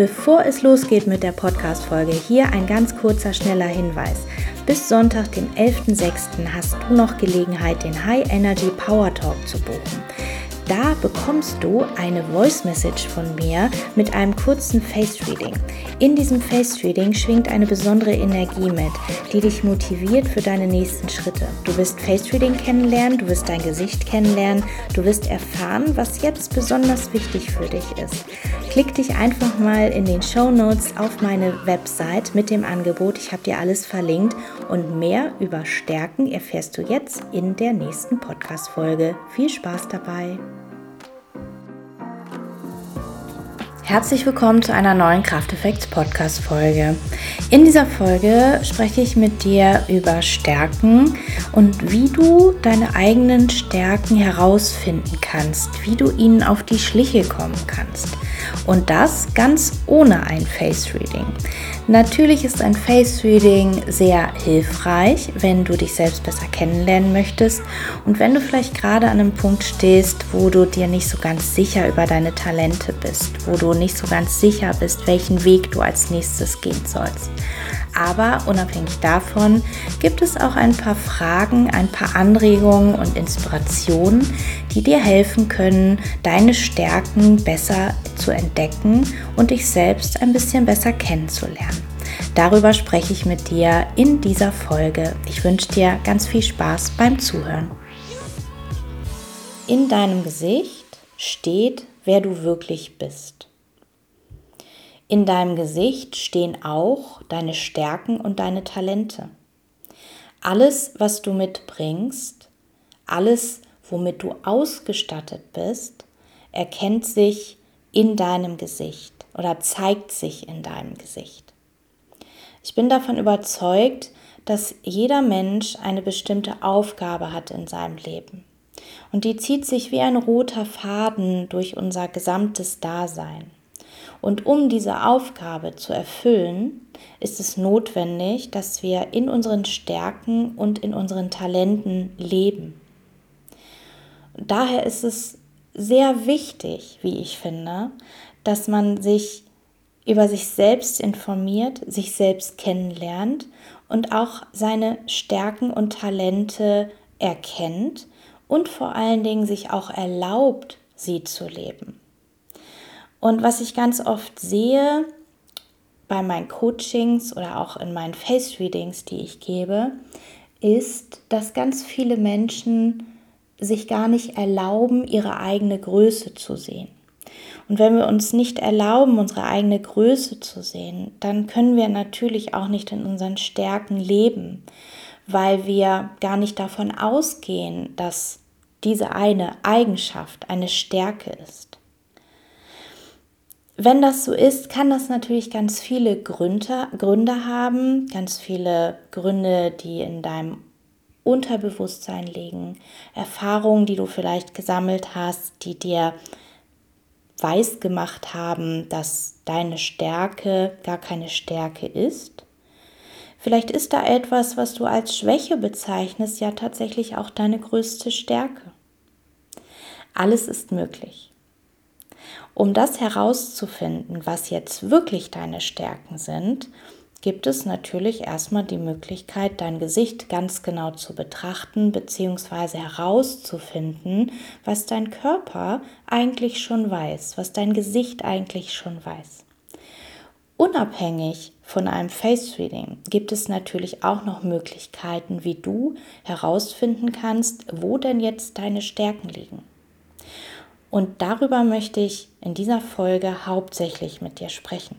Bevor es losgeht mit der Podcast-Folge, hier ein ganz kurzer, schneller Hinweis. Bis Sonntag, dem 11.06. hast du noch Gelegenheit, den High Energy Power Talk zu buchen. Da bekommst du eine Voice Message von mir mit einem kurzen Face Reading. In diesem Face Reading schwingt eine besondere Energie mit, die dich motiviert für deine nächsten Schritte. Du wirst Face Reading kennenlernen, du wirst dein Gesicht kennenlernen, du wirst erfahren, was jetzt besonders wichtig für dich ist. Klick dich einfach mal in den Show Notes auf meine Website mit dem Angebot. Ich habe dir alles verlinkt und mehr über Stärken erfährst du jetzt in der nächsten Podcast-Folge. Viel Spaß dabei! Herzlich willkommen zu einer neuen Krafteffekts Podcast Folge. In dieser Folge spreche ich mit dir über Stärken und wie du deine eigenen Stärken herausfinden kannst, wie du ihnen auf die Schliche kommen kannst. Und das ganz ohne ein Face Reading. Natürlich ist ein Face Reading sehr hilfreich, wenn du dich selbst besser kennenlernen möchtest und wenn du vielleicht gerade an einem Punkt stehst, wo du dir nicht so ganz sicher über deine Talente bist, wo du nicht so ganz sicher bist, welchen Weg du als nächstes gehen sollst. Aber unabhängig davon gibt es auch ein paar Fragen, ein paar Anregungen und Inspirationen, die dir helfen können, deine Stärken besser zu entdecken und dich selbst ein bisschen besser kennenzulernen. Darüber spreche ich mit dir in dieser Folge. Ich wünsche dir ganz viel Spaß beim Zuhören. In deinem Gesicht steht, wer du wirklich bist. In deinem Gesicht stehen auch deine Stärken und deine Talente. Alles, was du mitbringst, alles, womit du ausgestattet bist, erkennt sich in deinem Gesicht oder zeigt sich in deinem Gesicht. Ich bin davon überzeugt, dass jeder Mensch eine bestimmte Aufgabe hat in seinem Leben. Und die zieht sich wie ein roter Faden durch unser gesamtes Dasein. Und um diese Aufgabe zu erfüllen, ist es notwendig, dass wir in unseren Stärken und in unseren Talenten leben. Daher ist es sehr wichtig, wie ich finde, dass man sich über sich selbst informiert, sich selbst kennenlernt und auch seine Stärken und Talente erkennt und vor allen Dingen sich auch erlaubt, sie zu leben. Und was ich ganz oft sehe bei meinen Coachings oder auch in meinen Face Readings, die ich gebe, ist, dass ganz viele Menschen sich gar nicht erlauben, ihre eigene Größe zu sehen. Und wenn wir uns nicht erlauben, unsere eigene Größe zu sehen, dann können wir natürlich auch nicht in unseren Stärken leben, weil wir gar nicht davon ausgehen, dass diese eine Eigenschaft eine Stärke ist. Wenn das so ist, kann das natürlich ganz viele Gründe, Gründe haben, ganz viele Gründe, die in deinem Unterbewusstsein liegen, Erfahrungen, die du vielleicht gesammelt hast, die dir weiß gemacht haben, dass deine Stärke gar keine Stärke ist. Vielleicht ist da etwas, was du als Schwäche bezeichnest, ja tatsächlich auch deine größte Stärke. Alles ist möglich. Um das herauszufinden, was jetzt wirklich deine Stärken sind, gibt es natürlich erstmal die Möglichkeit, dein Gesicht ganz genau zu betrachten bzw. herauszufinden, was dein Körper eigentlich schon weiß, was dein Gesicht eigentlich schon weiß. Unabhängig von einem Face Reading gibt es natürlich auch noch Möglichkeiten, wie du herausfinden kannst, wo denn jetzt deine Stärken liegen. Und darüber möchte ich in dieser Folge hauptsächlich mit dir sprechen.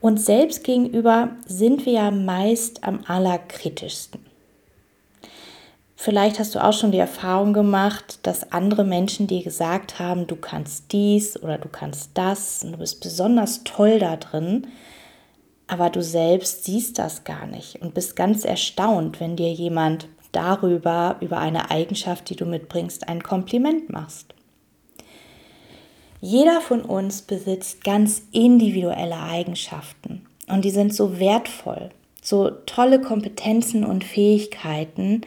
Uns selbst gegenüber sind wir ja meist am allerkritischsten. Vielleicht hast du auch schon die Erfahrung gemacht, dass andere Menschen dir gesagt haben, du kannst dies oder du kannst das und du bist besonders toll da drin, aber du selbst siehst das gar nicht und bist ganz erstaunt, wenn dir jemand darüber, über eine Eigenschaft, die du mitbringst, ein Kompliment machst. Jeder von uns besitzt ganz individuelle Eigenschaften und die sind so wertvoll, so tolle Kompetenzen und Fähigkeiten,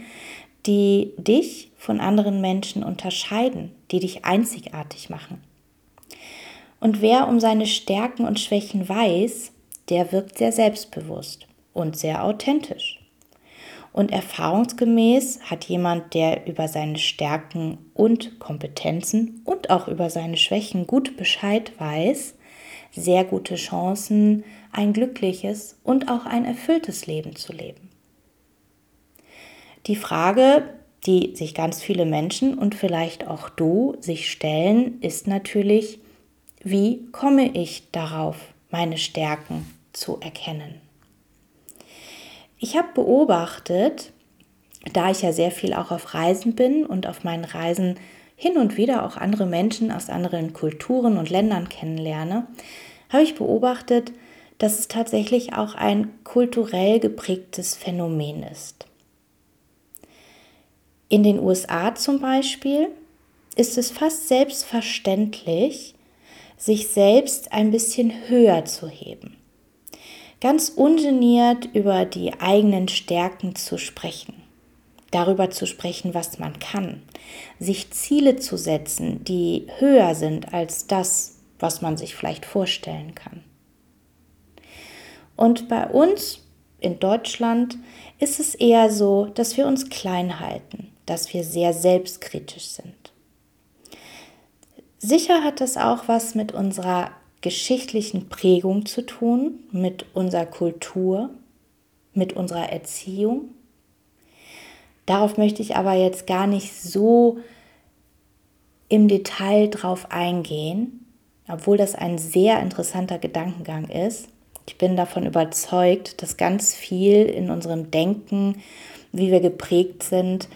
die dich von anderen Menschen unterscheiden, die dich einzigartig machen. Und wer um seine Stärken und Schwächen weiß, der wirkt sehr selbstbewusst und sehr authentisch. Und erfahrungsgemäß hat jemand, der über seine Stärken und Kompetenzen und auch über seine Schwächen gut Bescheid weiß, sehr gute Chancen, ein glückliches und auch ein erfülltes Leben zu leben. Die Frage, die sich ganz viele Menschen und vielleicht auch du sich stellen, ist natürlich, wie komme ich darauf, meine Stärken zu erkennen? Ich habe beobachtet, da ich ja sehr viel auch auf Reisen bin und auf meinen Reisen hin und wieder auch andere Menschen aus anderen Kulturen und Ländern kennenlerne, habe ich beobachtet, dass es tatsächlich auch ein kulturell geprägtes Phänomen ist. In den USA zum Beispiel ist es fast selbstverständlich, sich selbst ein bisschen höher zu heben ganz ungeniert über die eigenen Stärken zu sprechen, darüber zu sprechen, was man kann, sich Ziele zu setzen, die höher sind als das, was man sich vielleicht vorstellen kann. Und bei uns in Deutschland ist es eher so, dass wir uns klein halten, dass wir sehr selbstkritisch sind. Sicher hat das auch was mit unserer geschichtlichen Prägung zu tun, mit unserer Kultur, mit unserer Erziehung. Darauf möchte ich aber jetzt gar nicht so im Detail drauf eingehen, obwohl das ein sehr interessanter Gedankengang ist. Ich bin davon überzeugt, dass ganz viel in unserem Denken, wie wir geprägt sind,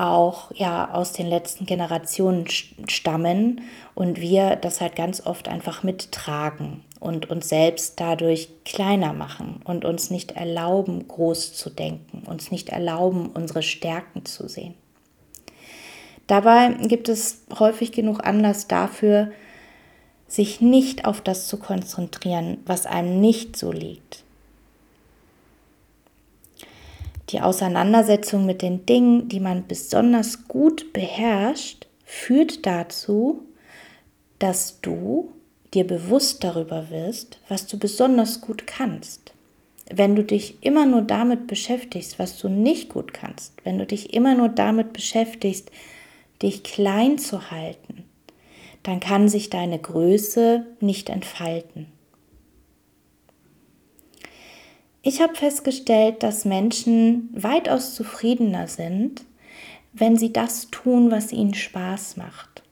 auch ja aus den letzten Generationen stammen und wir das halt ganz oft einfach mittragen und uns selbst dadurch kleiner machen und uns nicht erlauben, groß zu denken, uns nicht erlauben, unsere Stärken zu sehen. Dabei gibt es häufig genug Anlass dafür, sich nicht auf das zu konzentrieren, was einem nicht so liegt, die Auseinandersetzung mit den Dingen, die man besonders gut beherrscht, führt dazu, dass du dir bewusst darüber wirst, was du besonders gut kannst. Wenn du dich immer nur damit beschäftigst, was du nicht gut kannst, wenn du dich immer nur damit beschäftigst, dich klein zu halten, dann kann sich deine Größe nicht entfalten. Ich habe festgestellt, dass Menschen weitaus zufriedener sind, wenn sie das tun, was ihnen Spaß macht.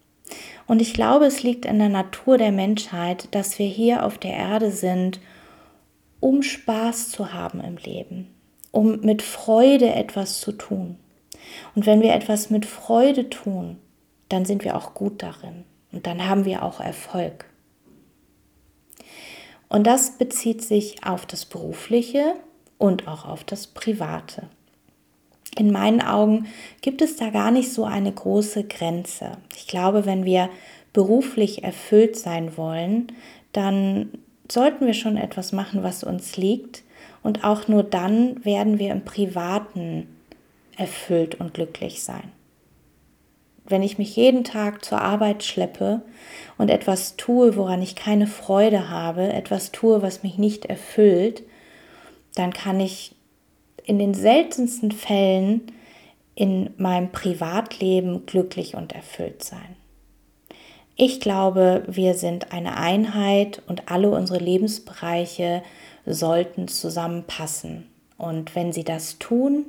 Und ich glaube, es liegt in der Natur der Menschheit, dass wir hier auf der Erde sind, um Spaß zu haben im Leben, um mit Freude etwas zu tun. Und wenn wir etwas mit Freude tun, dann sind wir auch gut darin und dann haben wir auch Erfolg. Und das bezieht sich auf das Berufliche und auch auf das Private. In meinen Augen gibt es da gar nicht so eine große Grenze. Ich glaube, wenn wir beruflich erfüllt sein wollen, dann sollten wir schon etwas machen, was uns liegt. Und auch nur dann werden wir im Privaten erfüllt und glücklich sein wenn ich mich jeden Tag zur Arbeit schleppe und etwas tue, woran ich keine Freude habe, etwas tue, was mich nicht erfüllt, dann kann ich in den seltensten Fällen in meinem Privatleben glücklich und erfüllt sein. Ich glaube, wir sind eine Einheit und alle unsere Lebensbereiche sollten zusammenpassen. Und wenn sie das tun,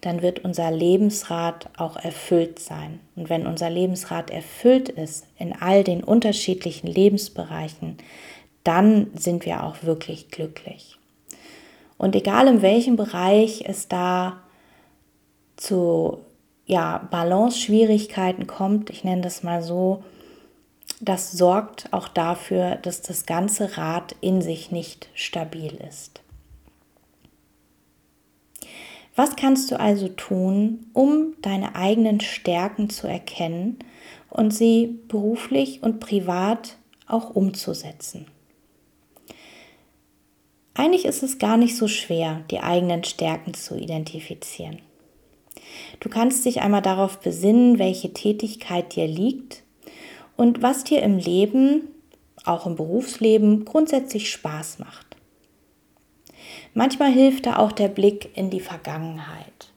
dann wird unser Lebensrat auch erfüllt sein. Und wenn unser Lebensrat erfüllt ist in all den unterschiedlichen Lebensbereichen, dann sind wir auch wirklich glücklich. Und egal in welchem Bereich es da zu ja, Balance-Schwierigkeiten kommt, ich nenne das mal so, das sorgt auch dafür, dass das ganze Rad in sich nicht stabil ist. Was kannst du also tun, um deine eigenen Stärken zu erkennen und sie beruflich und privat auch umzusetzen? Eigentlich ist es gar nicht so schwer, die eigenen Stärken zu identifizieren. Du kannst dich einmal darauf besinnen, welche Tätigkeit dir liegt und was dir im Leben auch im Berufsleben grundsätzlich Spaß macht. Manchmal hilft da auch der Blick in die Vergangenheit.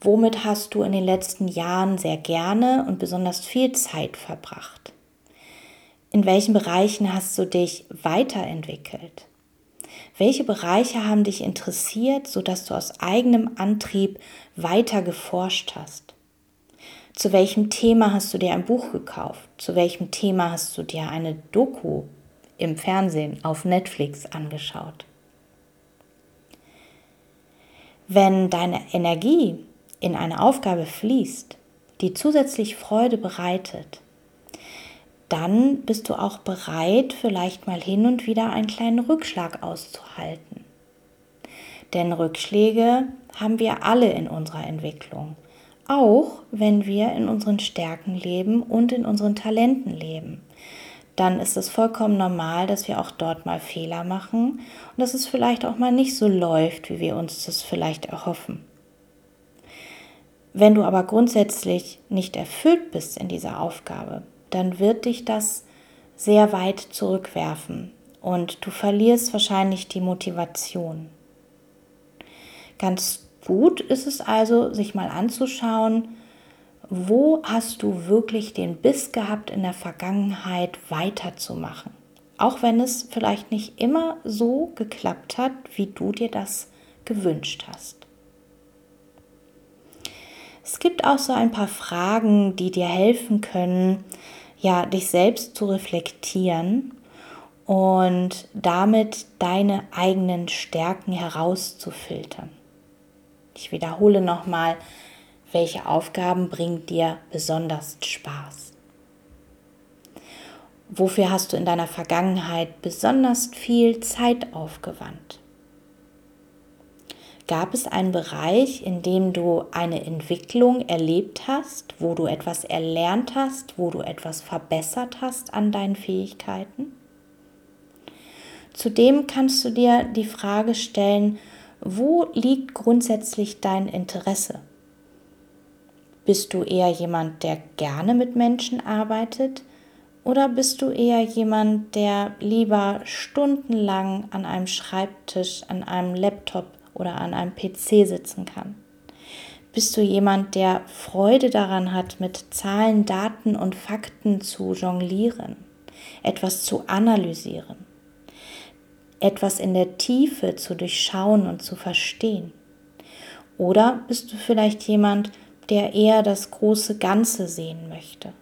Womit hast du in den letzten Jahren sehr gerne und besonders viel Zeit verbracht? In welchen Bereichen hast du dich weiterentwickelt? Welche Bereiche haben dich interessiert, sodass du aus eigenem Antrieb weiter geforscht hast? Zu welchem Thema hast du dir ein Buch gekauft? Zu welchem Thema hast du dir eine Doku im Fernsehen auf Netflix angeschaut? Wenn deine Energie in eine Aufgabe fließt, die zusätzlich Freude bereitet, dann bist du auch bereit, vielleicht mal hin und wieder einen kleinen Rückschlag auszuhalten. Denn Rückschläge haben wir alle in unserer Entwicklung, auch wenn wir in unseren Stärken leben und in unseren Talenten leben. Dann ist es vollkommen normal, dass wir auch dort mal Fehler machen und dass es vielleicht auch mal nicht so läuft, wie wir uns das vielleicht erhoffen. Wenn du aber grundsätzlich nicht erfüllt bist in dieser Aufgabe, dann wird dich das sehr weit zurückwerfen und du verlierst wahrscheinlich die Motivation. Ganz gut ist es also, sich mal anzuschauen, wo hast du wirklich den Biss gehabt in der Vergangenheit weiterzumachen. Auch wenn es vielleicht nicht immer so geklappt hat, wie du dir das gewünscht hast. Es gibt auch so ein paar Fragen, die dir helfen können, ja, dich selbst zu reflektieren und damit deine eigenen Stärken herauszufiltern. Ich wiederhole nochmal, welche Aufgaben bringen dir besonders Spaß? Wofür hast du in deiner Vergangenheit besonders viel Zeit aufgewandt? Gab es einen Bereich, in dem du eine Entwicklung erlebt hast, wo du etwas erlernt hast, wo du etwas verbessert hast an deinen Fähigkeiten? Zudem kannst du dir die Frage stellen, wo liegt grundsätzlich dein Interesse? Bist du eher jemand, der gerne mit Menschen arbeitet? Oder bist du eher jemand, der lieber stundenlang an einem Schreibtisch, an einem Laptop oder an einem PC sitzen kann? Bist du jemand, der Freude daran hat, mit Zahlen, Daten und Fakten zu jonglieren, etwas zu analysieren, etwas in der Tiefe zu durchschauen und zu verstehen? Oder bist du vielleicht jemand, der eher das große Ganze sehen möchte,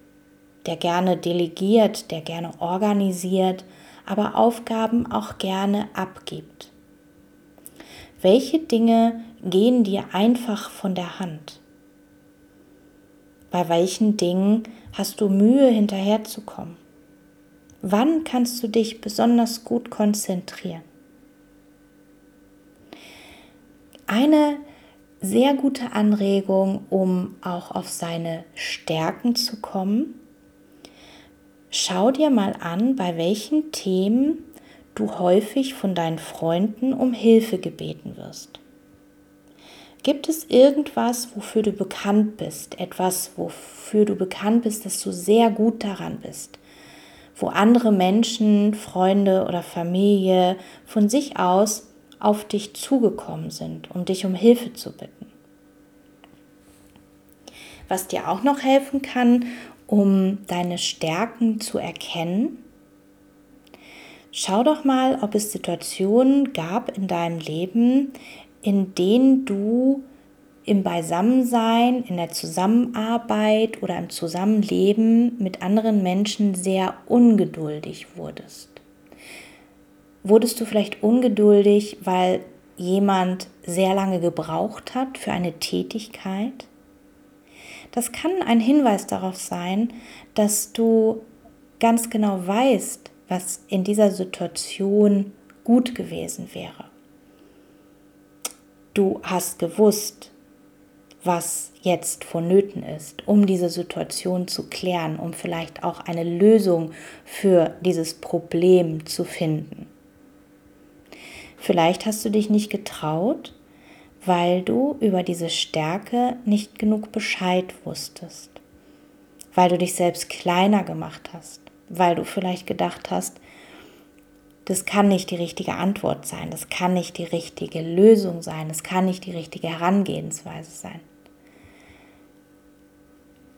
der gerne delegiert, der gerne organisiert, aber Aufgaben auch gerne abgibt? Welche Dinge gehen dir einfach von der Hand? Bei welchen Dingen hast du Mühe hinterherzukommen? Wann kannst du dich besonders gut konzentrieren? Eine sehr gute Anregung, um auch auf seine Stärken zu kommen. Schau dir mal an, bei welchen Themen du häufig von deinen Freunden um Hilfe gebeten wirst? Gibt es irgendwas, wofür du bekannt bist, etwas, wofür du bekannt bist, dass du sehr gut daran bist, wo andere Menschen, Freunde oder Familie von sich aus auf dich zugekommen sind, um dich um Hilfe zu bitten? Was dir auch noch helfen kann, um deine Stärken zu erkennen, Schau doch mal, ob es Situationen gab in deinem Leben, in denen du im Beisammensein, in der Zusammenarbeit oder im Zusammenleben mit anderen Menschen sehr ungeduldig wurdest. Wurdest du vielleicht ungeduldig, weil jemand sehr lange gebraucht hat für eine Tätigkeit? Das kann ein Hinweis darauf sein, dass du ganz genau weißt, was in dieser Situation gut gewesen wäre. Du hast gewusst, was jetzt vonnöten ist, um diese Situation zu klären, um vielleicht auch eine Lösung für dieses Problem zu finden. Vielleicht hast du dich nicht getraut, weil du über diese Stärke nicht genug Bescheid wusstest, weil du dich selbst kleiner gemacht hast, weil du vielleicht gedacht hast, Das kann nicht die richtige Antwort sein, das kann nicht die richtige Lösung sein, das kann nicht die richtige Herangehensweise sein.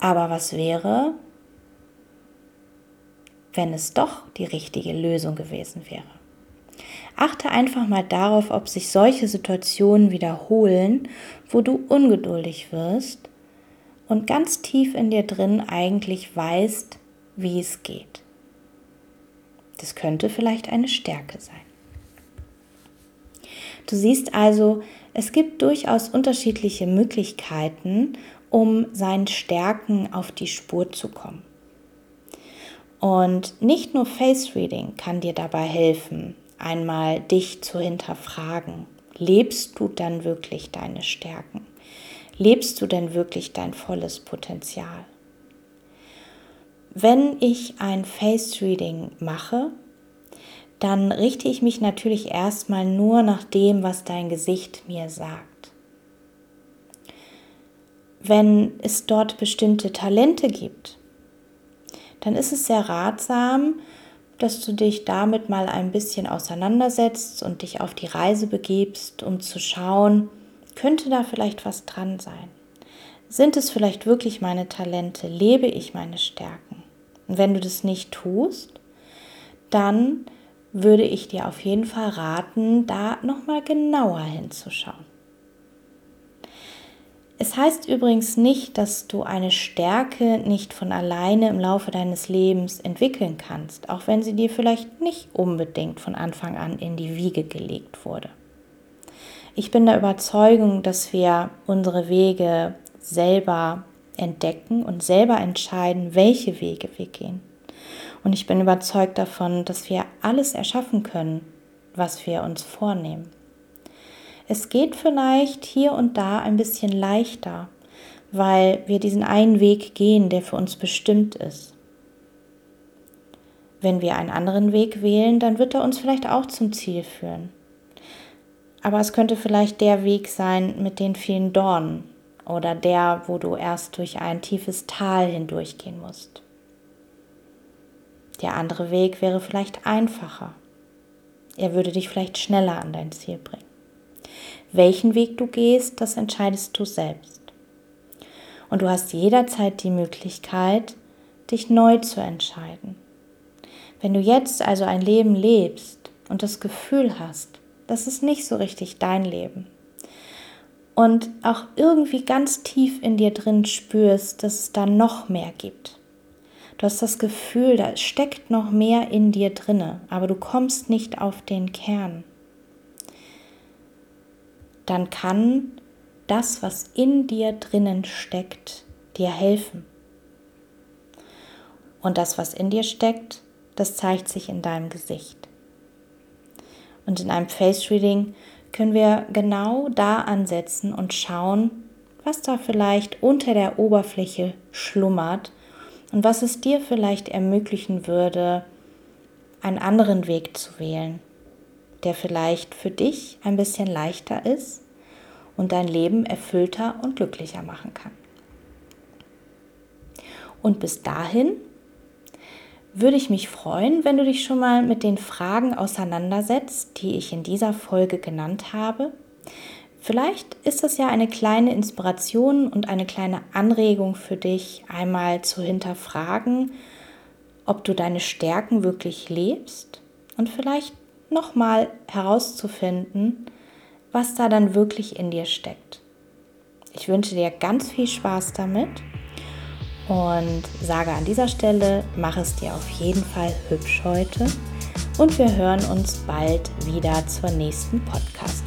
Aber was wäre, wenn es doch die richtige Lösung gewesen wäre? Achte einfach mal darauf, ob sich solche Situationen wiederholen, wo du ungeduldig wirst und ganz tief in dir drin eigentlich weißt, wie es geht. Das könnte vielleicht eine Stärke sein. Du siehst also, es gibt durchaus unterschiedliche Möglichkeiten, um seinen Stärken auf die Spur zu kommen. Und nicht nur Face Reading kann dir dabei helfen, einmal dich zu hinterfragen. Lebst du dann wirklich deine Stärken? Lebst du denn wirklich dein volles Potenzial? Wenn ich ein Face Reading mache, dann richte ich mich natürlich erstmal nur nach dem, was dein Gesicht mir sagt. Wenn es dort bestimmte Talente gibt, dann ist es sehr ratsam, dass du dich damit mal ein bisschen auseinandersetzt und dich auf die Reise begibst, um zu schauen, könnte da vielleicht was dran sein? Sind es vielleicht wirklich meine Talente? Lebe ich meine Stärken? Und wenn du das nicht tust, dann würde ich dir auf jeden Fall raten, da nochmal genauer hinzuschauen. Es heißt übrigens nicht, dass du eine Stärke nicht von alleine im Laufe deines Lebens entwickeln kannst, auch wenn sie dir vielleicht nicht unbedingt von Anfang an in die Wiege gelegt wurde. Ich bin der Überzeugung, dass wir unsere Wege selber entdecken und selber entscheiden, welche Wege wir gehen. Und ich bin überzeugt davon, dass wir alles erschaffen können, was wir uns vornehmen. Es geht vielleicht hier und da ein bisschen leichter, weil wir diesen einen Weg gehen, der für uns bestimmt ist. Wenn wir einen anderen Weg wählen, dann wird er uns vielleicht auch zum Ziel führen. Aber es könnte vielleicht der Weg sein mit den vielen Dornen oder der, wo du erst durch ein tiefes Tal hindurchgehen musst. Der andere Weg wäre vielleicht einfacher. Er würde dich vielleicht schneller an dein Ziel bringen. Welchen Weg du gehst, das entscheidest du selbst. Und du hast jederzeit die Möglichkeit, dich neu zu entscheiden. Wenn du jetzt also ein Leben lebst und das Gefühl hast, das ist nicht so richtig dein Leben, und auch irgendwie ganz tief in dir drin spürst, dass es da noch mehr gibt. Du hast das Gefühl, da steckt noch mehr in dir drinne, aber du kommst nicht auf den Kern dann kann das, was in dir drinnen steckt, dir helfen. Und das, was in dir steckt, das zeigt sich in deinem Gesicht. Und in einem Face Reading können wir genau da ansetzen und schauen, was da vielleicht unter der Oberfläche schlummert und was es dir vielleicht ermöglichen würde, einen anderen Weg zu wählen, der vielleicht für dich ein bisschen leichter ist und dein Leben erfüllter und glücklicher machen kann. Und bis dahin würde ich mich freuen, wenn du dich schon mal mit den Fragen auseinandersetzt, die ich in dieser Folge genannt habe. Vielleicht ist das ja eine kleine Inspiration und eine kleine Anregung für dich, einmal zu hinterfragen, ob du deine Stärken wirklich lebst und vielleicht nochmal herauszufinden, was da dann wirklich in dir steckt. Ich wünsche dir ganz viel Spaß damit und sage an dieser Stelle, mach es dir auf jeden Fall hübsch heute und wir hören uns bald wieder zur nächsten Podcast.